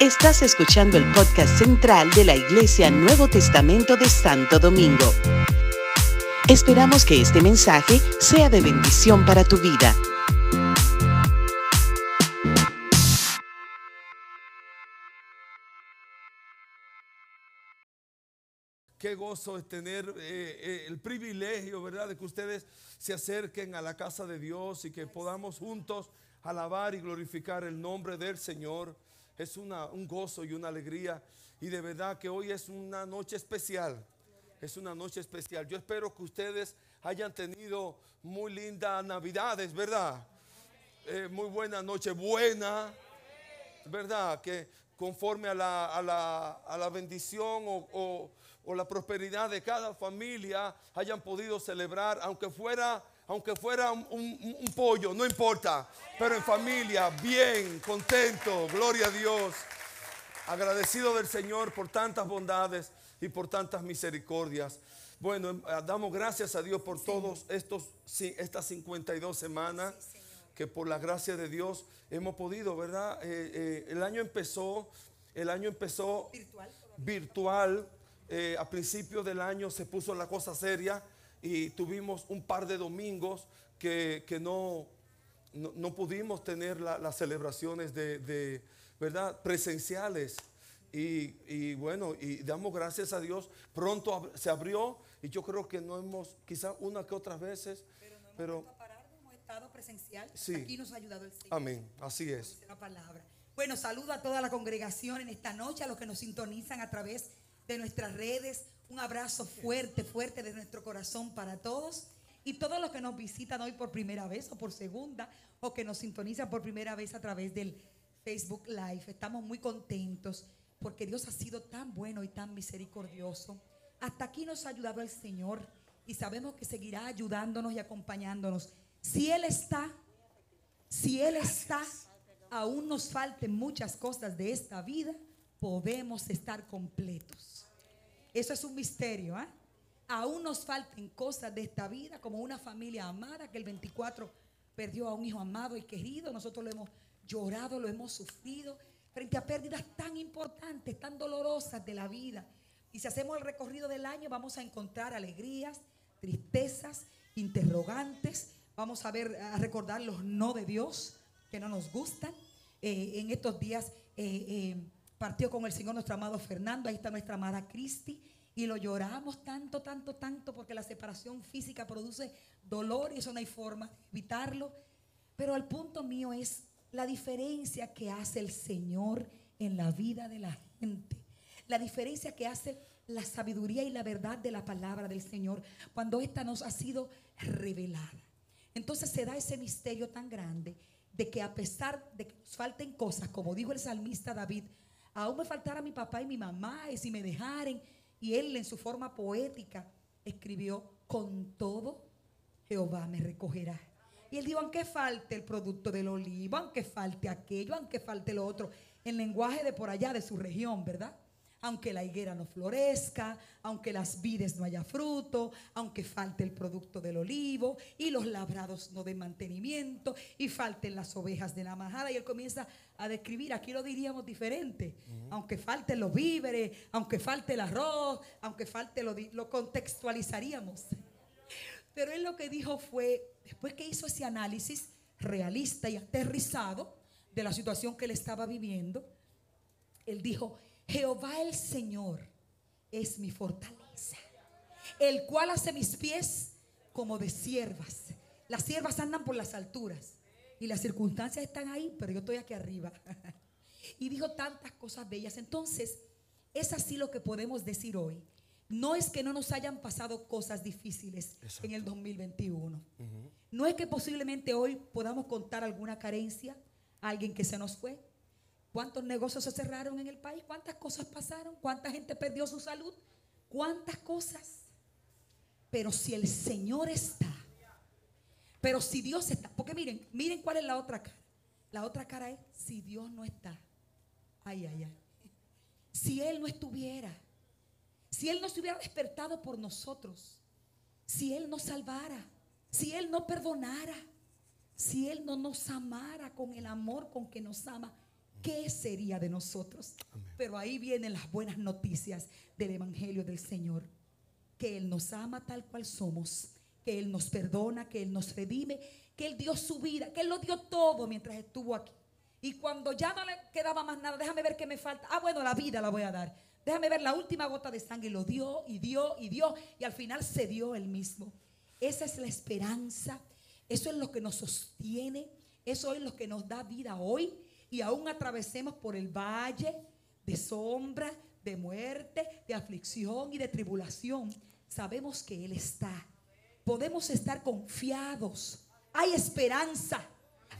Estás escuchando el podcast central de la Iglesia Nuevo Testamento de Santo Domingo. Esperamos que este mensaje sea de bendición para tu vida. Qué gozo es tener eh, eh, el privilegio, ¿verdad?, de que ustedes se acerquen a la casa de Dios y que podamos juntos alabar y glorificar el nombre del Señor. Es una, un gozo y una alegría. Y de verdad que hoy es una noche especial. Es una noche especial. Yo espero que ustedes hayan tenido muy lindas navidades, ¿verdad? Eh, muy buena noche, buena, ¿verdad? Que conforme a la, a la, a la bendición o, o, o la prosperidad de cada familia hayan podido celebrar, aunque fuera aunque fuera un, un, un, pollo, no importa, pero en familia, bien, contento, gloria a Dios, agradecido del Señor por tantas bondades y por tantas misericordias. Bueno, em, damos gracias a Dios por todos estos estas 52 semanas que por la gracia de Dios hemos podido, ¿verdad? Eh, eh, el año empezó, el año empezó virtual. virtual eh, a principios del año se puso la cosa seria y tuvimos un par de domingos que, que no, no, no, pudimos tener la, las celebraciones de, de, ¿verdad? presenciales. Y, y, bueno, y damos gracias a Dios. Pronto se abrió y yo creo que no hemos, quizás una que otras veces, pero, no hemos pero parar, hemos estado presencial. Sí. Aquí nos ha ayudado el Señor. Amén, así es. La palabra. Bueno, saludo a toda la congregación en esta noche, a los que nos sintonizan a través de nuestras redes. Un abrazo fuerte, fuerte de nuestro corazón para todos. Y todos los que nos visitan hoy por primera vez o por segunda, o que nos sintonizan por primera vez a través del Facebook Live. Estamos muy contentos porque Dios ha sido tan bueno y tan misericordioso. Hasta aquí nos ha ayudado el Señor y sabemos que seguirá ayudándonos y acompañándonos. Si Él está, si Él está, aún nos falten muchas cosas de esta vida, podemos estar completos. Eso es un misterio. ¿eh? Aún nos falten cosas de esta vida, como una familia amada que el 24 perdió a un hijo amado y querido. Nosotros lo hemos llorado, lo hemos sufrido frente a pérdidas tan importantes, tan dolorosas de la vida. Y si hacemos el recorrido del año, vamos a encontrar alegrías, tristezas, interrogantes. Vamos a ver, a recordar los no de Dios que no nos gustan. Eh, en estos días eh, eh, partió con el Señor nuestro amado Fernando, ahí está nuestra amada Cristi, y lo lloramos tanto, tanto, tanto, porque la separación física produce dolor y eso no hay forma de evitarlo. Pero el punto mío es la diferencia que hace el Señor en la vida de la gente, la diferencia que hace la sabiduría y la verdad de la palabra del Señor cuando esta nos ha sido revelada. Entonces se da ese misterio tan grande de que a pesar de que nos falten cosas, como dijo el salmista David, aún me faltara mi papá y mi mamá, y si me dejaren, y él en su forma poética escribió, con todo Jehová me recogerá. Y él dijo, aunque falte el producto del olivo, aunque falte aquello, aunque falte lo otro, en lenguaje de por allá, de su región, ¿verdad? Aunque la higuera no florezca, aunque las vides no haya fruto, aunque falte el producto del olivo y los labrados no den mantenimiento y falten las ovejas de la majada. Y él comienza a describir, aquí lo diríamos diferente, uh -huh. aunque falten los víveres, aunque falte el arroz, aunque falte lo, lo contextualizaríamos. Pero él lo que dijo fue, después que hizo ese análisis realista y aterrizado de la situación que él estaba viviendo, él dijo, Jehová el Señor es mi fortaleza, el cual hace mis pies como de siervas. Las siervas andan por las alturas y las circunstancias están ahí, pero yo estoy aquí arriba. y dijo tantas cosas bellas. Entonces, es así lo que podemos decir hoy. No es que no nos hayan pasado cosas difíciles Exacto. en el 2021. Uh -huh. No es que posiblemente hoy podamos contar alguna carencia, a alguien que se nos fue. ¿Cuántos negocios se cerraron en el país? ¿Cuántas cosas pasaron? ¿Cuánta gente perdió su salud? ¿Cuántas cosas? Pero si el Señor está, pero si Dios está, porque miren, miren cuál es la otra cara. La otra cara es si Dios no está. Ay, ay, ay. Si Él no estuviera, si Él no se hubiera despertado por nosotros, si Él nos salvara, si Él no perdonara, si Él no nos amara con el amor con que nos ama, ¿qué sería de nosotros? Pero ahí vienen las buenas noticias del Evangelio del Señor. Que Él nos ama tal cual somos, que Él nos perdona, que Él nos redime, que Él dio su vida, que Él lo dio todo mientras estuvo aquí. Y cuando ya no le quedaba más nada, déjame ver qué me falta. Ah, bueno, la vida la voy a dar. Déjame ver la última gota de sangre. Y lo dio y dio y dio. Y al final se dio él mismo. Esa es la esperanza. Eso es lo que nos sostiene. Eso es lo que nos da vida hoy. Y aún atravesemos por el valle de sombra, de muerte, de aflicción y de tribulación. Sabemos que Él está. Podemos estar confiados. Hay esperanza.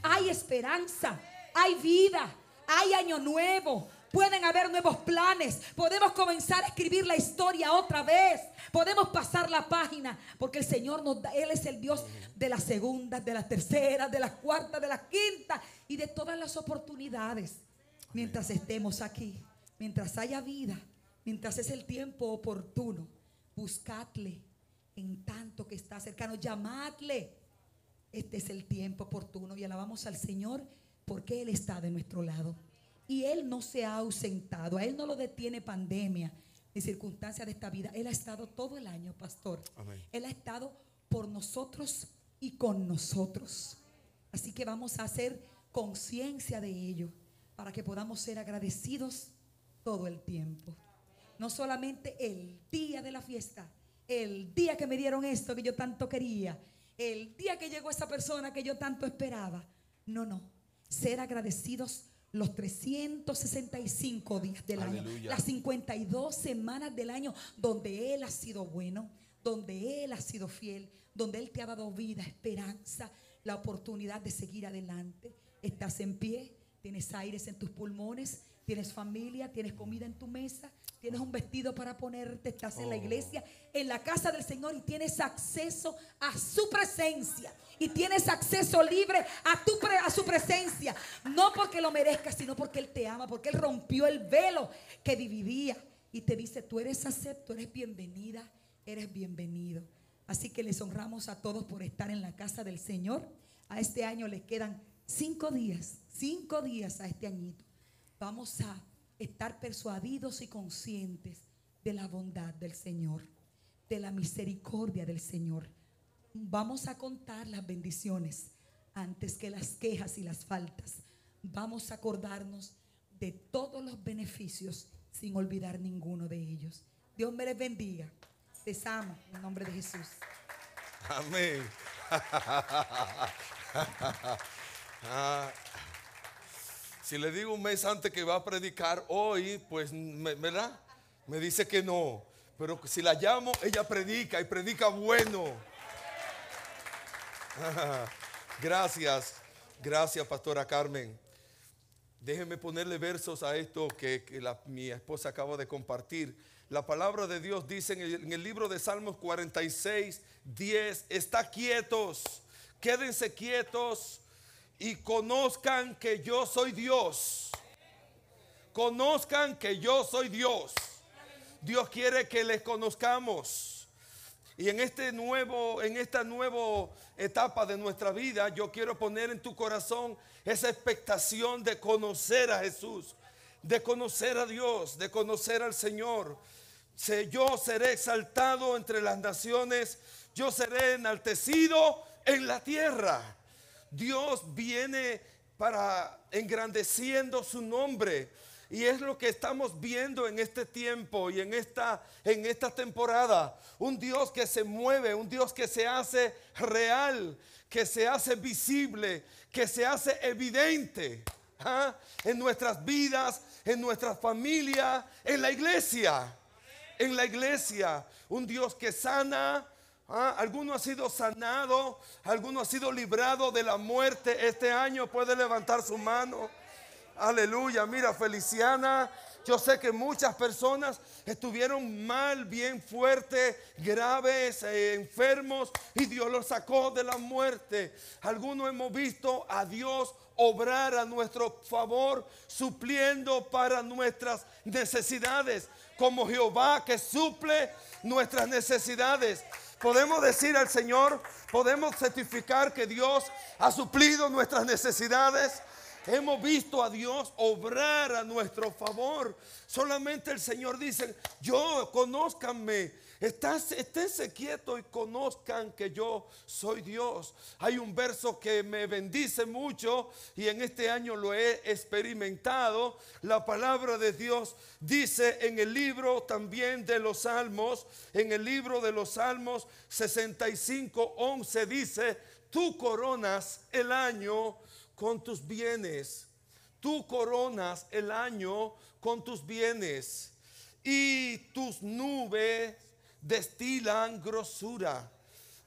Hay esperanza. Hay vida. Hay año nuevo. Pueden haber nuevos planes. Podemos comenzar a escribir la historia otra vez. Podemos pasar la página. Porque el Señor nos da, Él es el Dios de las segundas, de las terceras, de las cuartas, de las quintas y de todas las oportunidades. Mientras estemos aquí, mientras haya vida, mientras es el tiempo oportuno, buscadle en tanto que está cercano, llamadle. Este es el tiempo oportuno y alabamos al Señor porque Él está de nuestro lado. Y Él no se ha ausentado, a Él no lo detiene pandemia ni circunstancias de esta vida. Él ha estado todo el año, pastor. Él ha estado por nosotros y con nosotros. Así que vamos a hacer conciencia de ello para que podamos ser agradecidos todo el tiempo. No solamente el día de la fiesta, el día que me dieron esto que yo tanto quería, el día que llegó esa persona que yo tanto esperaba. No, no. Ser agradecidos los 365 días del año, las 52 semanas del año donde Él ha sido bueno, donde Él ha sido fiel, donde Él te ha dado vida, esperanza, la oportunidad de seguir adelante. Estás en pie, tienes aires en tus pulmones, tienes familia, tienes comida en tu mesa, tienes un vestido para ponerte, estás en la oh. iglesia, en la casa del Señor y tienes acceso a su presencia y tienes acceso libre a, tu a su presencia. No porque lo merezcas, sino porque Él te ama, porque Él rompió el velo que dividía y te dice, tú eres acepto, eres bienvenida, eres bienvenido. Así que les honramos a todos por estar en la casa del Señor. A este año les quedan cinco días, cinco días a este añito. Vamos a estar persuadidos y conscientes de la bondad del Señor, de la misericordia del Señor Vamos a contar las bendiciones antes que las quejas y las faltas. Vamos a acordarnos de todos los beneficios sin olvidar ninguno de ellos. Dios me les bendiga. Les amo en nombre de Jesús. Amén. Si le digo un mes antes que va a predicar hoy, pues, ¿verdad? Me dice que no. Pero si la llamo, ella predica y predica bueno. gracias, gracias, Pastora Carmen. Déjenme ponerle versos a esto que, mi esposa acaba de compartir. La palabra de Dios dice en el, en el libro de Salmos 46, 10, está quietos, quédense quietos y conozcan que yo soy Dios. Conozcan que yo soy Dios. Dios quiere que les conozcamos. Y en este nuevo, en esta nueva etapa de nuestra vida, yo quiero poner en tu corazón esa expectación de conocer a Jesús, de conocer a Dios, de conocer al Señor. Yo seré exaltado entre las naciones, yo seré enaltecido en la tierra. Dios viene para engrandeciendo su nombre. Y es lo que estamos viendo en este tiempo y en esta, en temporada. Un Dios que se mueve, un Dios que se hace real, que se hace visible, que se hace evidente ¿ah? en nuestras vidas, en nuestras familias, en la iglesia. En la iglesia, un Dios que sana, ¿Ah? Alguno ha sido sanado, alguno ha sido librado de la muerte este año. Puede levantar su mano. Aleluya, mira, Feliciana. Yo sé que muchas personas estuvieron mal, bien fuertes, graves, eh, enfermos, y Dios los sacó de la muerte. Algunos hemos visto a Dios obrar a nuestro favor, supliendo para nuestras necesidades, como Jehová que suple nuestras necesidades. Podemos decir al Señor, podemos certificar que Dios ha suplido nuestras necesidades Hemos visto a Dios obrar a nuestro favor. Solamente el Señor dice, yo, conózcanme. Esténse quieto y conozcan que yo soy Dios. Hay un verso que me bendice mucho y en este año lo he experimentado. La palabra de Dios dice en el libro también de los Salmos, en el libro de los Salmos 65, 11 dice, tú coronas el año con tus bienes. Tú coronas el año con tus bienes y tus nubes destilan grosura.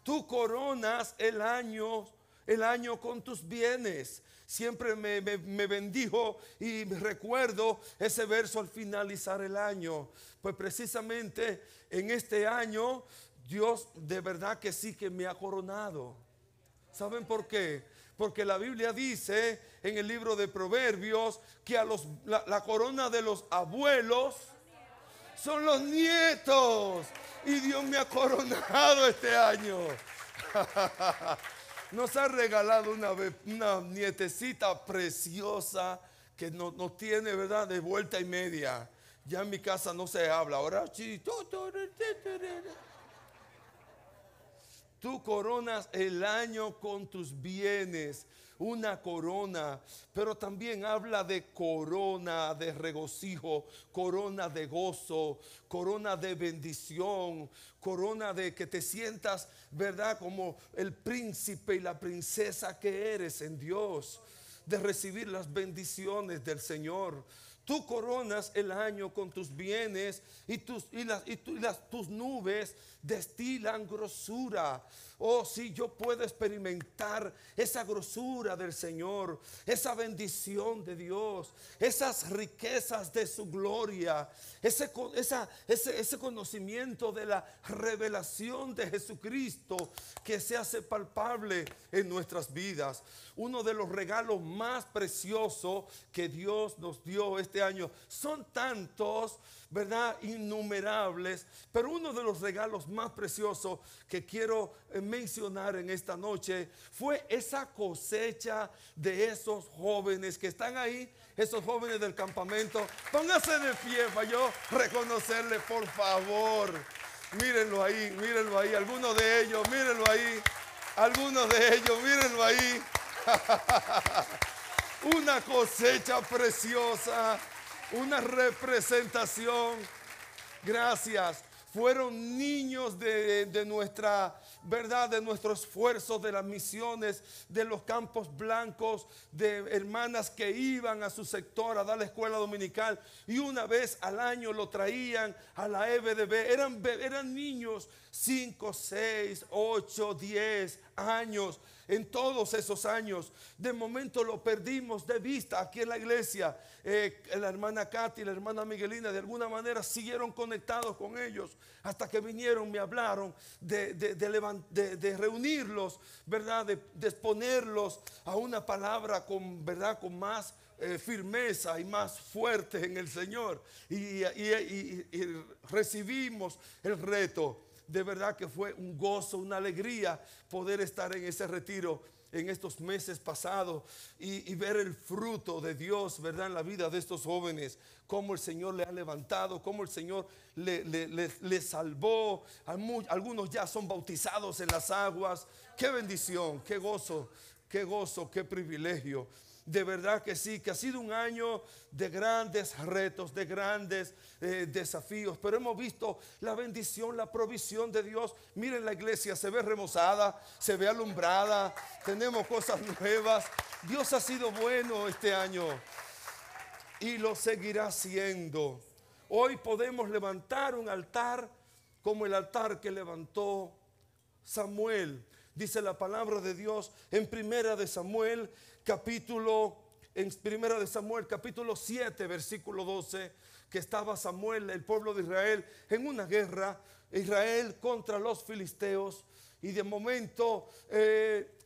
Tú coronas el año, el año con tus bienes. Siempre me, me, bendijo y recuerdo ese verso al finalizar el año. Pues precisamente en este año Dios de verdad que sí que me ha coronado. ¿Saben por qué? Porque la Biblia dice en el libro de Proverbios que a los, la, corona de los abuelos son los nietos. Y Dios me ha coronado este año. Nos ha regalado una, una nietecita preciosa que nos no tiene, ¿verdad?, de vuelta y media. Ya en mi casa no se habla. Ahora, Tú coronas el año con tus bienes, una corona, pero también habla de corona de regocijo, corona de gozo, corona de bendición, corona de que te sientas, ¿verdad? Como el príncipe y la princesa que eres en Dios, de recibir las bendiciones del Señor. Tú coronas el año con tus bienes y tus, y las, y tus nubes destilan grosura. Oh, si yo puedo experimentar esa grosura del Señor, esa bendición de Dios, esas riquezas de su gloria, ese, ese, ese conocimiento de la revelación de Jesucristo que se hace palpable en nuestras vidas. Uno de los regalos más preciosos que Dios nos dio este año son tantos ¿verdad? Innumerables. Pero uno de los regalos más preciosos que quiero eh, mencionar en esta noche fue esa cosecha de esos jóvenes que están ahí, esos jóvenes del campamento. Póngase de pie para yo reconocerle, por favor. Mírenlo ahí, mírenlo ahí. Algunos de ellos, mírenlo ahí. Algunos de ellos, mírenlo ahí. Una cosecha preciosa una representación. Gracias. Fueron niños de, nuestra verdad, de nuestro esfuerzo, de las misiones, de los campos blancos, de hermanas que iban a su sector a dar la escuela dominical y una vez al año lo traían a la EBDB. Eran, eran niños 5, 6, 8, 10 años en todos esos años. De momento lo perdimos de vista aquí en la iglesia. Eh, la hermana Katy y la hermana Miguelina de alguna manera siguieron conectados con ellos hasta que vinieron, me hablaron de, de, reunirlos, ¿verdad? De, exponerlos a una palabra con, ¿verdad? Con más eh, firmeza y más fuerte en el Señor. y recibimos el reto de verdad que fue un gozo, una alegría poder estar en ese retiro en estos meses pasados y, ver el fruto de Dios, ¿verdad? En la vida de estos jóvenes, cómo el Señor le ha levantado, cómo el Señor le, salvó. Algunos ya son bautizados en las aguas. Qué bendición, qué gozo, qué gozo, qué privilegio de verdad que sí, que ha sido un año de grandes retos, de grandes eh, desafíos, pero hemos visto la bendición, la provisión de Dios. Miren la iglesia, se ve remozada, se ve alumbrada, tenemos cosas nuevas. Dios ha sido bueno este año y lo seguirá siendo. Hoy podemos levantar un altar como el altar que levantó Samuel. Dice la palabra de Dios en primera de Samuel capítulo, en primera de Samuel, capítulo 7, versículo 12, que estaba Samuel, el pueblo de Israel, en una guerra, Israel contra los filisteos. Y de momento eh,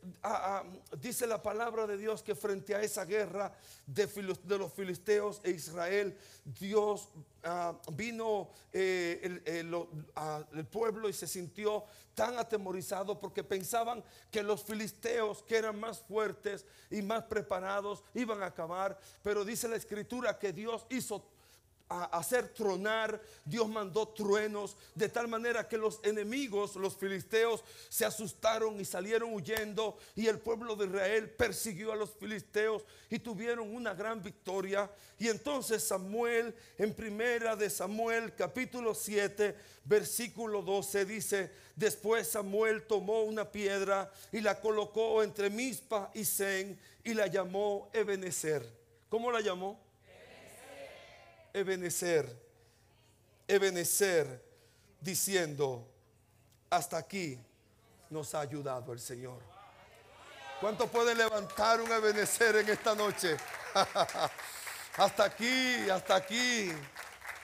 dice la palabra de Dios que frente a esa guerra de, de los filisteos e Israel, Dios ah, vino eh, el pueblo y se sintió tan atemorizado porque pensaban que los filisteos, que eran más fuertes y más preparados, iban a acabar. Pero dice la escritura que Dios hizo a hacer tronar, Dios mandó truenos, de tal manera que los enemigos, los filisteos, se asustaron y salieron huyendo, y el pueblo de Israel persiguió a los filisteos y tuvieron una gran victoria. Y entonces Samuel, en primera de Samuel, capítulo 7, versículo 12, dice, después Samuel tomó una piedra y la colocó entre Mispa y Zen y la llamó Ebenezer. ¿Cómo la llamó? Ebenezer, Ebenezer, diciendo, hasta aquí nos ha ayudado el Señor. ¿Cuánto puede levantar un Ebenezer en esta noche? hasta aquí, hasta aquí,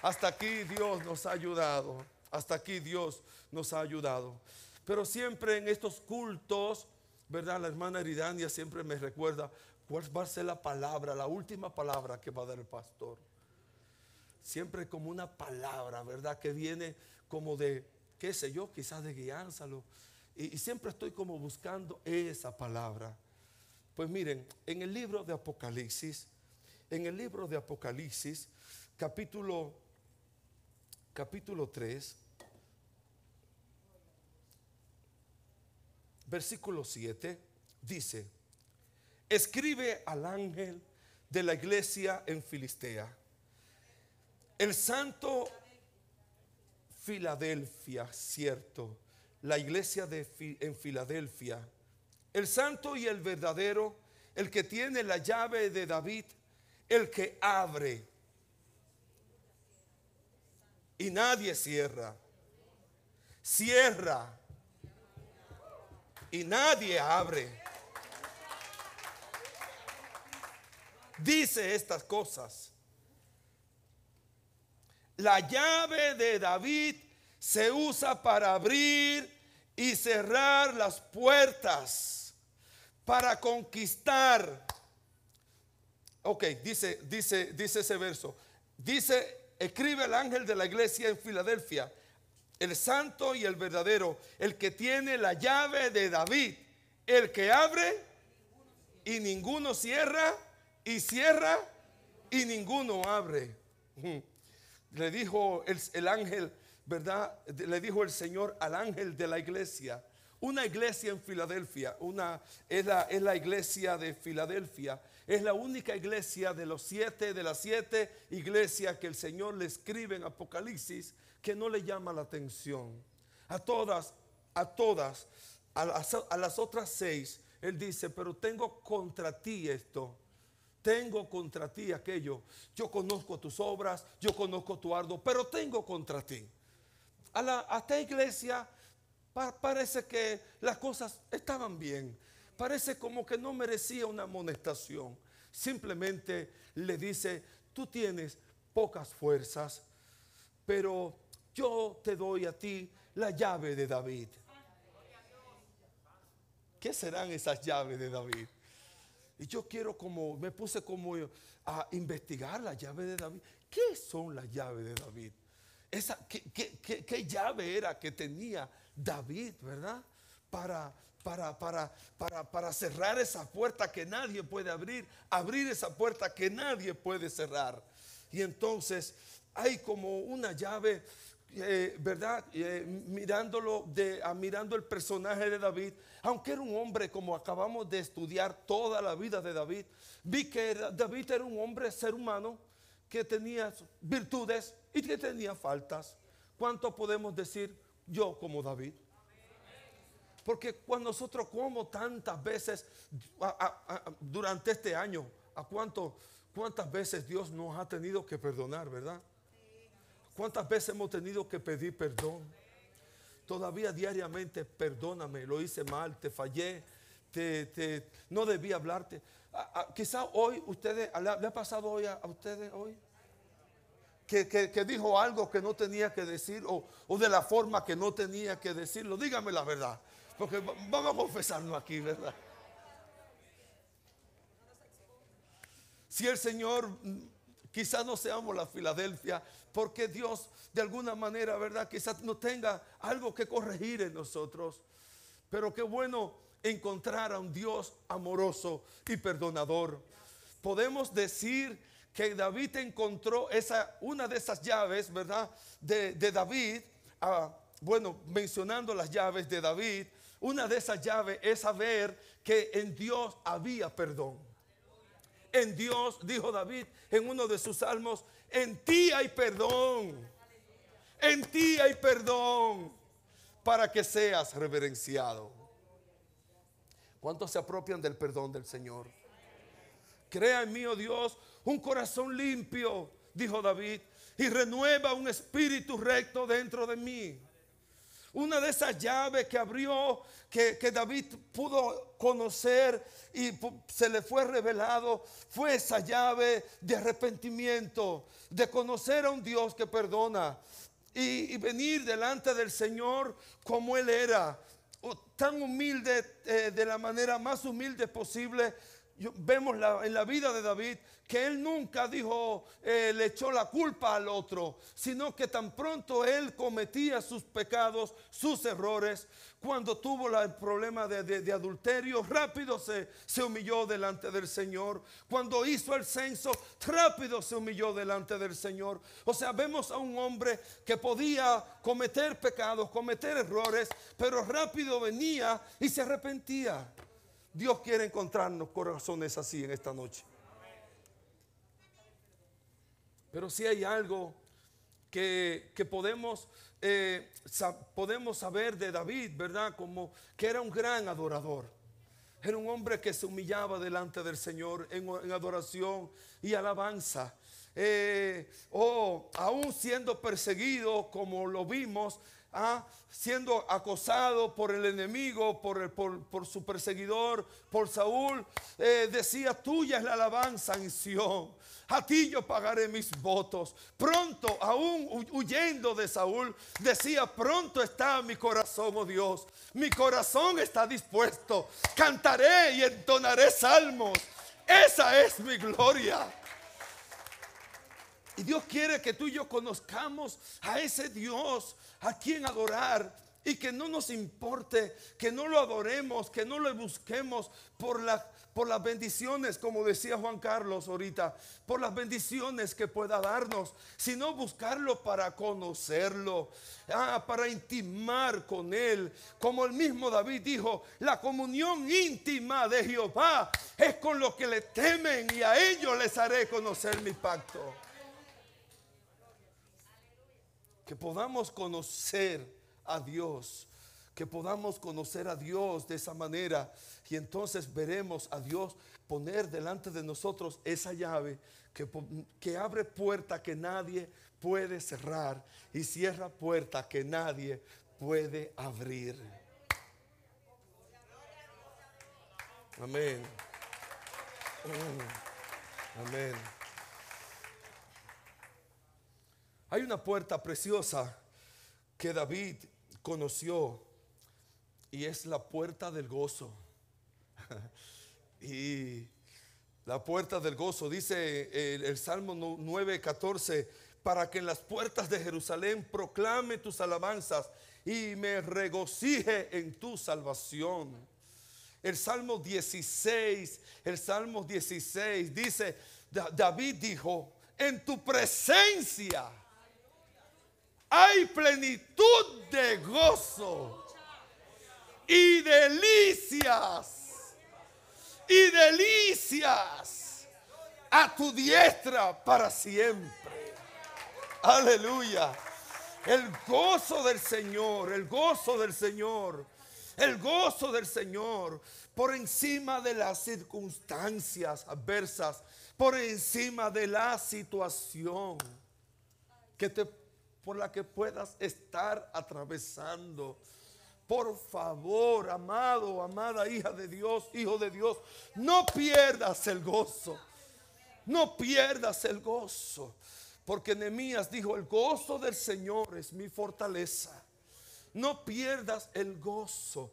hasta aquí Dios nos ha ayudado. Hasta aquí Dios nos ha ayudado. Pero siempre en estos cultos, ¿verdad? La hermana Eridania siempre me recuerda cuál va a ser la palabra, la última palabra que va a dar el pastor siempre como una palabra, ¿verdad? Que viene como de, qué sé yo, quizás de guiársalo. Y, y siempre estoy como buscando esa palabra. Pues miren, en el libro de Apocalipsis, en el libro de Apocalipsis, capítulo, capítulo 3, versículo 7, dice, escribe al ángel de la iglesia en Filistea. El santo Filadelfia, cierto, la iglesia de en Filadelfia, el santo y el verdadero, el que tiene la llave de David, el que abre y nadie cierra, cierra y nadie abre. Dice estas cosas. La llave de David se usa para abrir y cerrar las puertas, para conquistar. Ok, dice, dice, dice ese verso. Dice, escribe el ángel de la iglesia en Filadelfia, el santo y el verdadero, el que tiene la llave de David, el que abre y ninguno cierra, y cierra y ninguno abre. Le dijo el, el ángel, ¿verdad? Le dijo el Señor al ángel de la iglesia. Una iglesia en Filadelfia, una, es, la, es la iglesia de Filadelfia. Es la única iglesia de los siete, de las siete iglesias que el Señor le escribe en Apocalipsis que no le llama la atención. A todas, a todas, a las, a las otras seis, Él dice, pero tengo contra ti esto tengo contra ti aquello. Yo conozco tus obras, yo conozco tu ardo, pero tengo contra ti. A, la, a esta iglesia pa- parece que las cosas estaban bien. Parece como que no merecía una amonestación. Simplemente le dice, tú tienes pocas fuerzas, pero yo te doy a ti la llave de David. ¿Qué serán esas llaves de David? Y yo quiero como, me puse como a investigar la llave de David. ¿Qué son las llaves de David? Esa, ¿qué, qué- qué- qué llave era que tenía David, verdad? Para, para, para, para, para cerrar esa puerta que nadie puede abrir, abrir esa puerta que nadie puede cerrar. Y entonces hay como una llave, eh, ¿verdad? Eh, mirándolo, de, ah, mirando el personaje de David, aunque era un hombre como acabamos de estudiar toda la vida de David, vi que David era un hombre, ser humano, que tenía virtudes y que tenía faltas. ¿Cuánto podemos decir yo como David? Porque cuando nosotros como tantas veces durante este año, ¿a cuánto, cuántas veces Dios nos ha tenido que perdonar, verdad? ¿Cuántas veces hemos tenido que pedir perdón? Todavía diariamente, perdóname, lo hice mal, te fallé, te, te- no debí hablarte. A- quizá hoy ustedes, ¿le ha, pasado hoy a, ustedes hoy? Que, que- dijo algo que no tenía que decir o, o de la forma que no tenía que decirlo. Dígame la verdad. Porque vamos a confesarnos aquí, ¿verdad? Si el Señor, quizás no seamos la Filadelfia, porque Dios de alguna manera, ¿verdad? Quizás no tenga algo que corregir en nosotros. Pero qué bueno encontrar a un Dios amoroso y perdonador. Podemos decir que David encontró esa, una de esas llaves, ¿verdad? De, David, bueno, mencionando las llaves de David, una de esas llaves es saber que en Dios había perdón. En Dios, dijo David en uno de sus salmos, en ti hay perdón. En ti hay perdón para que seas reverenciado. ¿Cuántos se apropian del perdón del Señor? Crea en mí, oh Dios, un corazón limpio, dijo David, y renueva un espíritu recto dentro de mí. Una de esas llaves que abrió, que, David pudo conocer y se le fue revelado, fue esa llave de arrepentimiento, de conocer a un Dios que perdona y, venir delante del Señor como Él era, tan humilde, eh, de la manera más humilde posible, vemos en la vida de David que él nunca dijo, eh, le echó la culpa al otro, sino que tan pronto él cometía sus pecados, sus errores, cuando tuvo el problema de, adulterio, rápido se, se, humilló delante del Señor. Cuando hizo el censo, rápido se humilló delante del Señor. O sea, vemos a un hombre que podía cometer pecados, cometer errores, pero rápido venía y se arrepentía. Dios quiere encontrarnos corazones así en esta noche. Pero si hay algo que, podemos, eh, podemos saber de David, ¿verdad? Como que era un gran adorador. Era un hombre que se humillaba delante del Señor en, adoración y alabanza. Eh, o aún siendo perseguido, como lo vimos, ¿ah? siendo acosado por el enemigo, por, por, su perseguidor, por Saúl, eh, decía, tuya es la alabanza en Sión. A ti yo pagaré mis votos. Pronto, aún huyendo de Saúl, decía, pronto está mi corazón, oh Dios. Mi corazón está dispuesto. Cantaré y entonaré salmos. Esa es mi gloria. Y Dios quiere que tú y yo conozcamos a ese Dios a quien adorar y que no nos importe, que no lo adoremos, que no lo busquemos por, por las bendiciones, como decía Juan Carlos ahorita, por las bendiciones que pueda darnos, sino buscarlo para conocerlo, ah, para intimar con Él. Como el mismo David dijo, la comunión íntima de Jehová es con los que le temen y a ellos les haré conocer mi pacto. Que podamos conocer a Dios, que podamos conocer a Dios de esa manera y entonces veremos a Dios poner delante de nosotros esa llave que, que abre puerta que nadie puede cerrar y cierra puerta que nadie puede abrir. Amén. Amén. Hay una puerta preciosa que David conoció y es la puerta del gozo. y la puerta del gozo, dice el, Salmo 9:14, para que en las puertas de Jerusalén proclame tus alabanzas y me regocije en tu salvación. El Salmo 16, el Salmo 16 dice, David dijo, en tu presencia hay plenitud de gozo y delicias y delicias a tu diestra para siempre. Aleluya. El gozo del Señor, el gozo del Señor, el gozo del Señor por encima de las circunstancias adversas, por encima de la situación que te por la que puedas estar atravesando. Por favor, amado, amada hija de Dios, hijo de Dios, no pierdas el gozo. No pierdas el gozo. Porque Nehemías dijo, el gozo del Señor es mi fortaleza. No pierdas el gozo.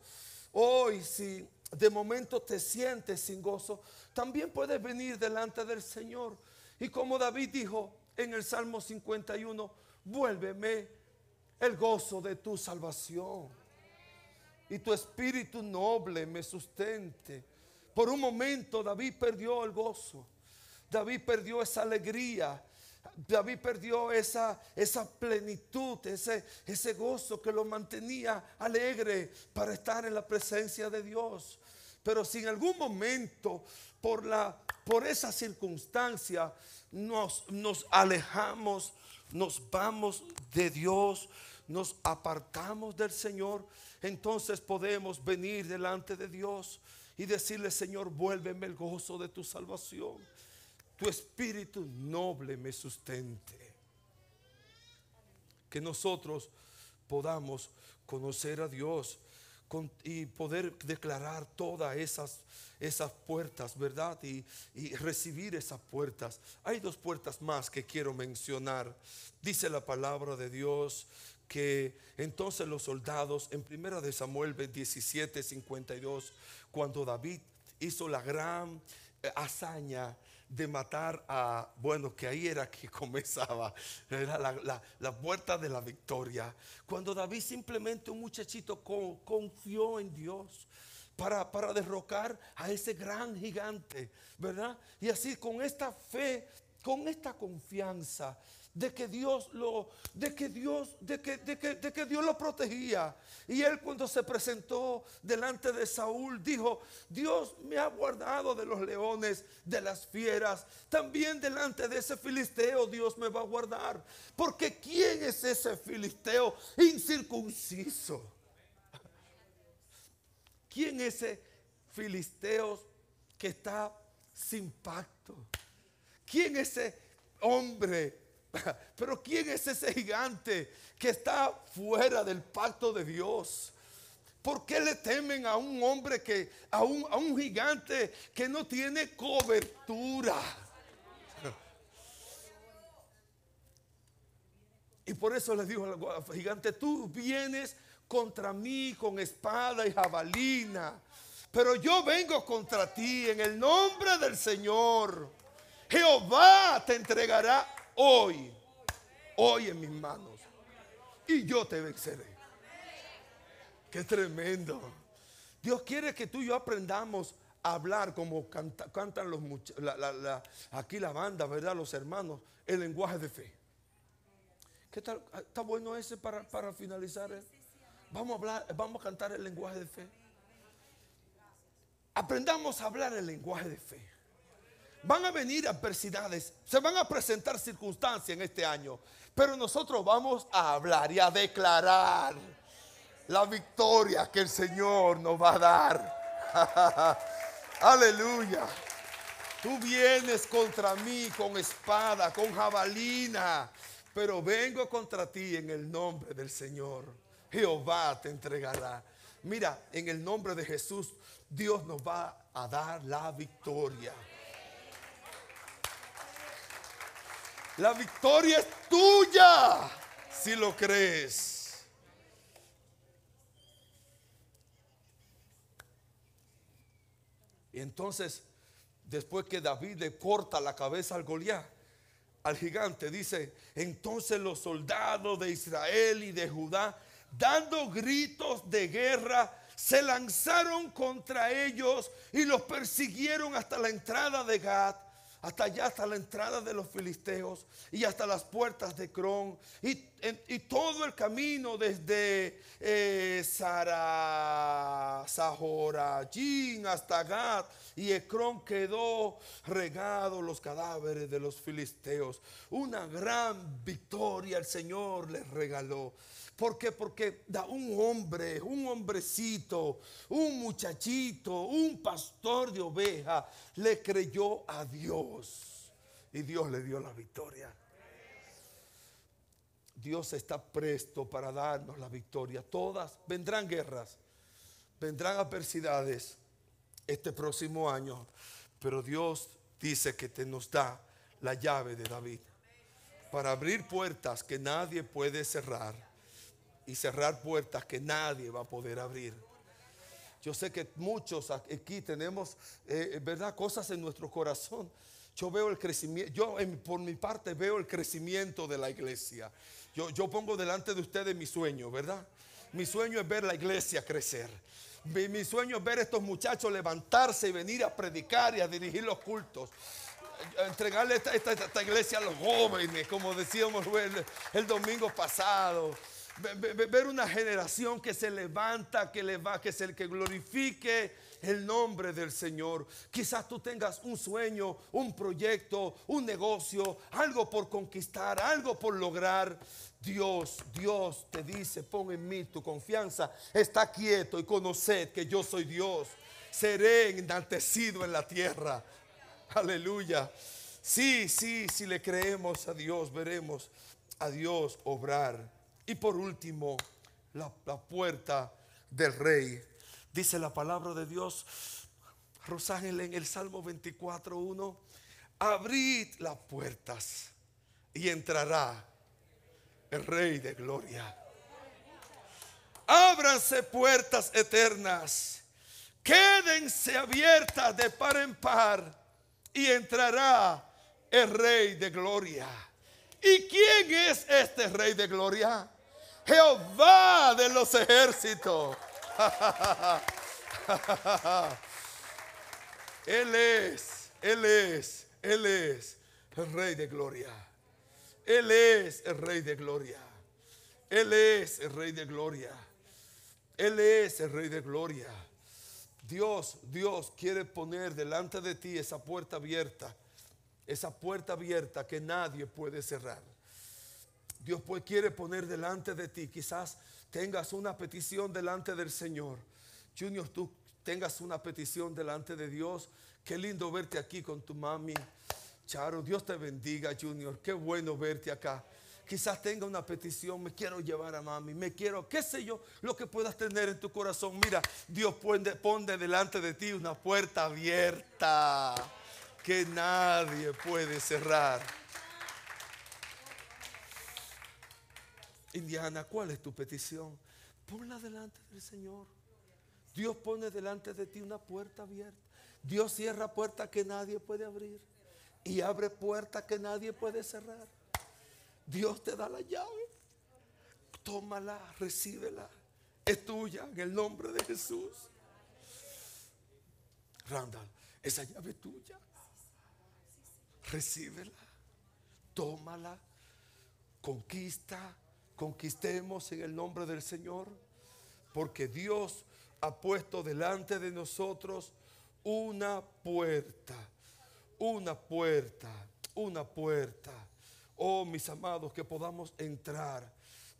hoy si de momento te sientes sin gozo, también puedes venir delante del Señor. Y como David dijo en el Salmo 51, vuélveme el gozo de tu salvación. Y tu espíritu noble me sustente. Por un momento David perdió el gozo. David perdió esa alegría. David perdió esa, esa plenitud, ese, ese gozo que lo mantenía alegre para estar en la presencia de Dios. Pero si en algún momento por, la, por esa circunstancia nos, nos alejamos, nos vamos de Dios, nos apartamos del Señor, entonces podemos venir delante de Dios y decirle, Señor, vuélveme el gozo de tu salvación. Tu espíritu noble me sustente. Que nosotros podamos conocer a Dios y poder declarar todas esas, esas puertas, ¿verdad? Y, y, recibir esas puertas. Hay dos puertas más que quiero mencionar. Dice la palabra de Dios que entonces los soldados, en primera de Samuel 17, 52, cuando David hizo la gran eh, hazaña de matar a, bueno, que ahí era que comenzaba, era la, puerta de la victoria. Cuando David simplemente un muchachito confió en Dios. Para, para derrocar a ese gran gigante, ¿verdad? Y así con esta fe, con esta confianza, de que Dios lo, de que Dios, de que, de que, de que Dios lo protegía. Y él cuando se presentó delante de Saúl dijo, Dios me ha guardado de los leones, de las fieras. También delante de ese filisteo Dios me va a guardar. Porque ¿quién es ese filisteo incircunciso? ¿Quién es ese filisteo que está sin pacto? ¿Quién es ese hombre Pero ¿quién es ese gigante que está fuera del pacto de Dios? ¿Por qué le temen a un hombre que, a un, a un gigante que no tiene cobertura? Y por eso le dijo al gigante, tú vienes contra mí con espada y jabalina, pero yo vengo contra ti en el nombre del Señor. Jehová te entregará hoy, hoy en mis manos. Y yo te venceré. Qué tremendo. Dios quiere que tú y yo aprendamos a hablar como cantan los aquí la banda, ¿verdad? Los hermanos, el lenguaje de fe. ¿Qué tal? ¿Está bueno ese para, para finalizar? Vamos a hablar, vamos a cantar el lenguaje de fe. Aprendamos a hablar el lenguaje de fe. Van a venir adversidades, se van a presentar circunstancias en este año, pero nosotros vamos a hablar y a declarar la victoria que el Señor nos va a dar. Aleluya. Tú vienes contra mí con espada, con jabalina, pero vengo contra ti en el nombre del Señor. Jehová te entregará. Mira, en el nombre de Jesús, Dios nos va a dar la victoria. La victoria es tuya si lo crees. Y entonces, después que David le corta la cabeza al Goliat, al gigante, dice, entonces los soldados de Israel y de Judá, dando gritos de guerra, se lanzaron contra ellos y los persiguieron hasta la entrada de Gad hasta allá, hasta la entrada de los filisteos y hasta las puertas de Cron y, todo el camino desde eh, hasta Gad y Ecrón quedó regado los cadáveres de los filisteos. Una gran victoria el Señor les regaló. ¿Por qué? Porque un hombre, un hombrecito, un muchachito, un pastor de oveja, le creyó a Dios. Y Dios le dio la victoria. Dios está presto para darnos la victoria. Todas vendrán guerras, vendrán adversidades este próximo año, pero Dios dice que te nos da la llave de David para abrir puertas que nadie puede cerrar y cerrar puertas que nadie va a poder abrir. Yo sé que muchos aquí tenemos, eh, ¿verdad? Cosas en nuestro corazón. Yo veo el crecimiento, yo por mi parte veo el crecimiento de la iglesia. Yo, yo pongo delante de ustedes mi sueño, ¿verdad? Mi sueño es ver la iglesia crecer. Mi, sueño es ver a estos muchachos levantarse y venir a predicar y a dirigir los cultos entregarle esta, iglesia a los jóvenes, como decíamos el domingo pasado ver una generación que se levanta, que le va, que es el que glorifique el nombre del Señor. Quizás tú tengas un sueño, un proyecto, un negocio, algo por conquistar, algo por lograr. Dios, Dios te dice, pon en mí tu confianza, está quieto y conoced que yo soy Dios. Seré enaltecido en la tierra. Aleluya. Sí, sí, si le creemos a Dios, veremos a Dios obrar. Y por último, la, puerta del rey. Dice la palabra de Dios, Rosángel en el Salmo 24.1, abrid las puertas y entrará el rey de gloria. Ábranse puertas eternas, quédense abiertas de par en par y entrará el rey de gloria. ¿Y quién es este rey de gloria? Jehová de los ejércitos. Él es, Él es, Él es el Rey de Gloria. Él es el Rey de Gloria. Él es el Rey de Gloria. Él es el Rey de Gloria. Dios, Dios quiere poner delante de ti esa puerta abierta. Esa puerta abierta que nadie puede cerrar. Dios pues quiere poner delante de ti. Quizás tengas una petición delante del Señor. Junior, tú tengas una petición delante de Dios. Qué lindo verte aquí con tu mami. Charo, Dios te bendiga, Junior. Qué bueno verte acá. Quizás tenga una petición, me quiero llevar a mami, me quiero, qué sé yo, lo que puedas tener en tu corazón. Mira, Dios pone, pone delante de ti una puerta abierta que nadie puede cerrar. Indiana, ¿cuál es tu petición? Ponla delante del Señor. Dios pone delante de ti una puerta abierta. Dios cierra puertas que nadie puede abrir. Y abre puertas que nadie puede cerrar. Dios te da la llave. Tómala, recíbela. Es tuya en el nombre de Jesús. Randall, esa llave es tuya. Recíbela. Tómala. Conquista conquistemos en el nombre del Señor, porque Dios ha puesto delante de nosotros una puerta, una puerta, una puerta. Oh, mis amados, que podamos entrar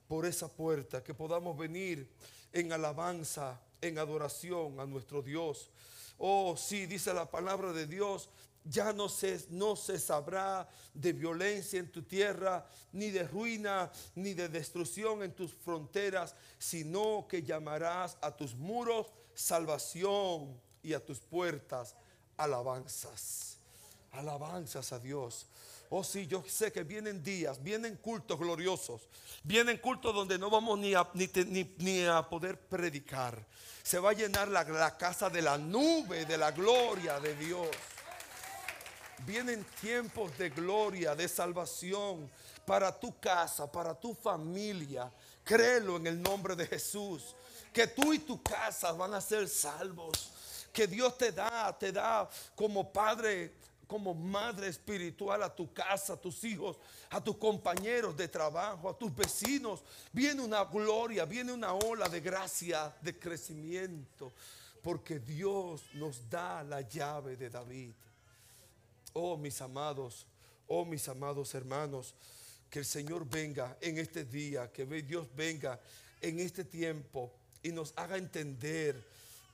por esa puerta, que podamos venir en alabanza, en adoración a nuestro Dios. Oh, sí, dice la palabra de Dios ya no se, no se sabrá de violencia en tu tierra, ni de ruina, ni de destrucción en tus fronteras, sino que llamarás a tus muros salvación y a tus puertas alabanzas. Alabanzas a Dios. Oh sí, yo sé que vienen días, vienen cultos gloriosos, vienen cultos donde no vamos ni a, ni, a poder predicar. Se va a llenar la casa de la nube de la gloria de Dios. Vienen tiempos de gloria, de salvación para tu casa, para tu familia. Créelo en el nombre de Jesús. Que tú y tu casa van a ser salvos. Que Dios te da, te da como padre, como madre espiritual a tu casa, a tus hijos, a tus compañeros de trabajo, a tus vecinos. Viene una gloria, viene una ola de gracia, de crecimiento. Porque Dios nos da la llave de David. Oh, mis amados, oh, mis amados hermanos, que el Señor venga en este día, que Dios venga en este tiempo y nos haga entender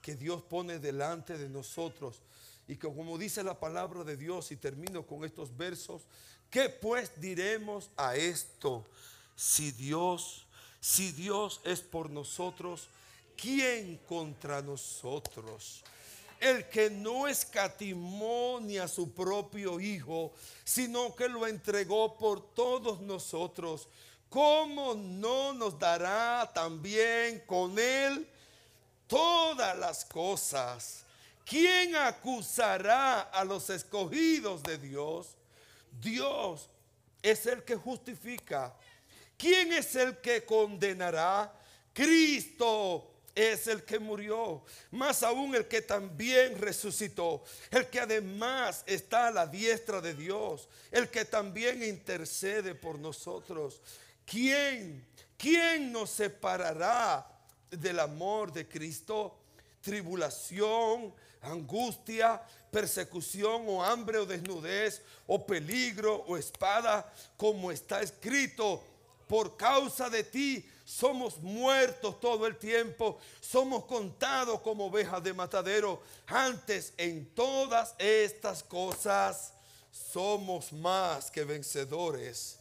que Dios pone delante de nosotros y que como dice la palabra de Dios y termino con estos versos, ¿qué pues diremos a esto? Si Dios, si Dios es por nosotros, ¿quién contra nosotros? El que no escatimó ni a su propio Hijo, sino que lo entregó por todos nosotros, ¿cómo no nos dará también con él todas las cosas. ¿Quién acusará a los escogidos de Dios? Dios es el que justifica. ¿Quién es el que condenará? Cristo es el que murió, más aún el que también resucitó, el que además está a la diestra de Dios, el que también intercede por nosotros. ¿Quién? ¿Quién nos separará del amor de Cristo? Tribulación, angustia, persecución o hambre o desnudez o peligro o espada, como está escrito, por causa de ti somos muertos todo el tiempo, somos contados como ovejas de matadero. Antes en todas estas cosas somos más que vencedores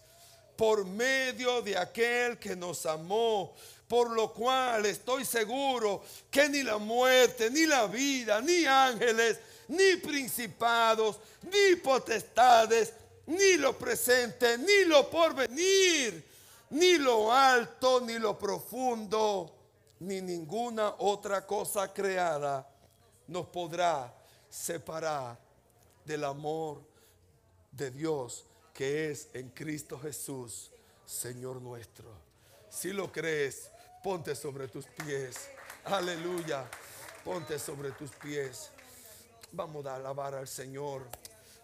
por medio de aquel que nos amó, por lo cual estoy seguro que ni la muerte, ni la vida, ni ángeles, ni principados, ni potestades, ni lo presente, ni lo porvenir ni lo alto, ni lo profundo, ni ninguna otra cosa creada nos podrá separar del amor de Dios que es en Cristo Jesús, Señor nuestro. Si lo crees, ponte sobre tus pies. Aleluya. Ponte sobre tus pies. Vamos a alabar al Señor.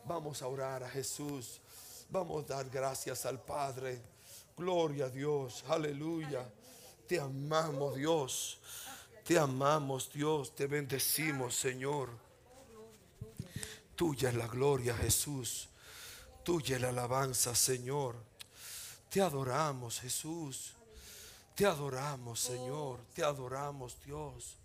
Vamos a orar a Jesús. Vamos a dar gracias al Padre. Gloria a Dios, aleluya. Te amamos Dios, te amamos Dios, te bendecimos Señor. Tuya es la gloria Jesús, tuya es la alabanza Señor. Te adoramos Jesús, te adoramos Señor, te adoramos Dios.